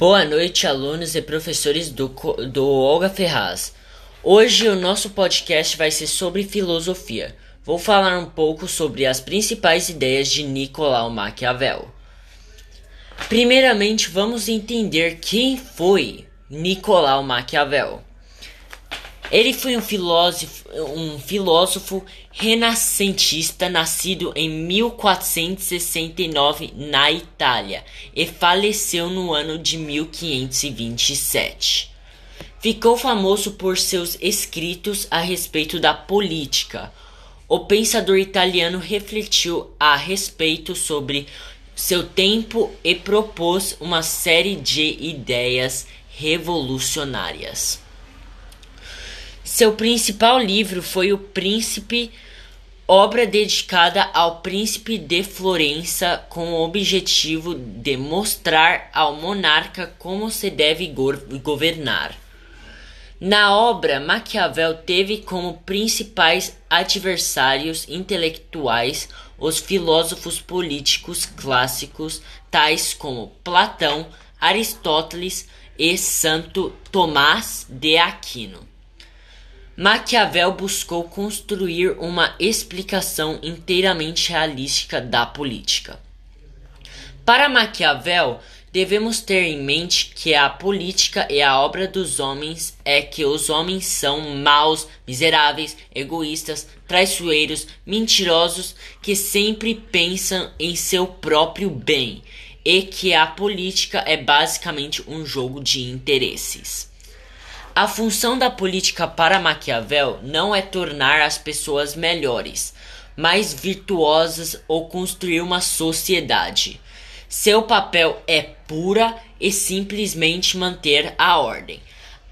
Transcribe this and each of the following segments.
Boa noite, alunos e professores do, do Olga Ferraz. Hoje o nosso podcast vai ser sobre filosofia. Vou falar um pouco sobre as principais ideias de Nicolau Maquiavel. Primeiramente, vamos entender quem foi Nicolau Maquiavel. Ele foi um filósofo, um filósofo renascentista nascido em 1469 na Itália e faleceu no ano de 1527. Ficou famoso por seus escritos a respeito da política. O pensador italiano refletiu a respeito sobre seu tempo e propôs uma série de ideias revolucionárias. Seu principal livro foi O Príncipe, obra dedicada ao príncipe de Florença com o objetivo de mostrar ao monarca como se deve go governar. Na obra, Maquiavel teve como principais adversários intelectuais os filósofos políticos clássicos tais como Platão, Aristóteles e Santo Tomás de Aquino. Maquiavel buscou construir uma explicação inteiramente realística da política. Para Maquiavel, devemos ter em mente que a política e a obra dos homens é que os homens são maus, miseráveis, egoístas, traiçoeiros, mentirosos, que sempre pensam em seu próprio bem e que a política é basicamente um jogo de interesses. A função da política para Maquiavel não é tornar as pessoas melhores, mais virtuosas ou construir uma sociedade. Seu papel é pura e simplesmente manter a ordem.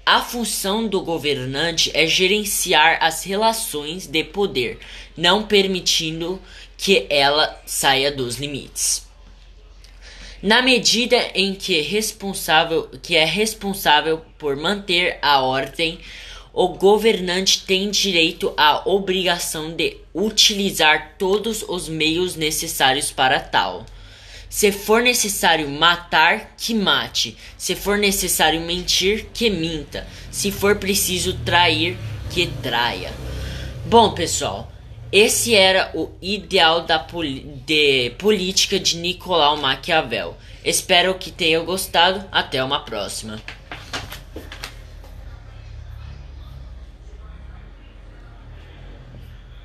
A função do governante é gerenciar as relações de poder, não permitindo que ela saia dos limites. Na medida em que, responsável, que é responsável por manter a ordem, o governante tem direito à obrigação de utilizar todos os meios necessários para tal. Se for necessário matar, que mate. Se for necessário mentir, que minta. Se for preciso trair, que traia. Bom, pessoal, esse era o ideal da de política de Nicolau Maquiavel. Espero que tenham gostado. Até uma próxima.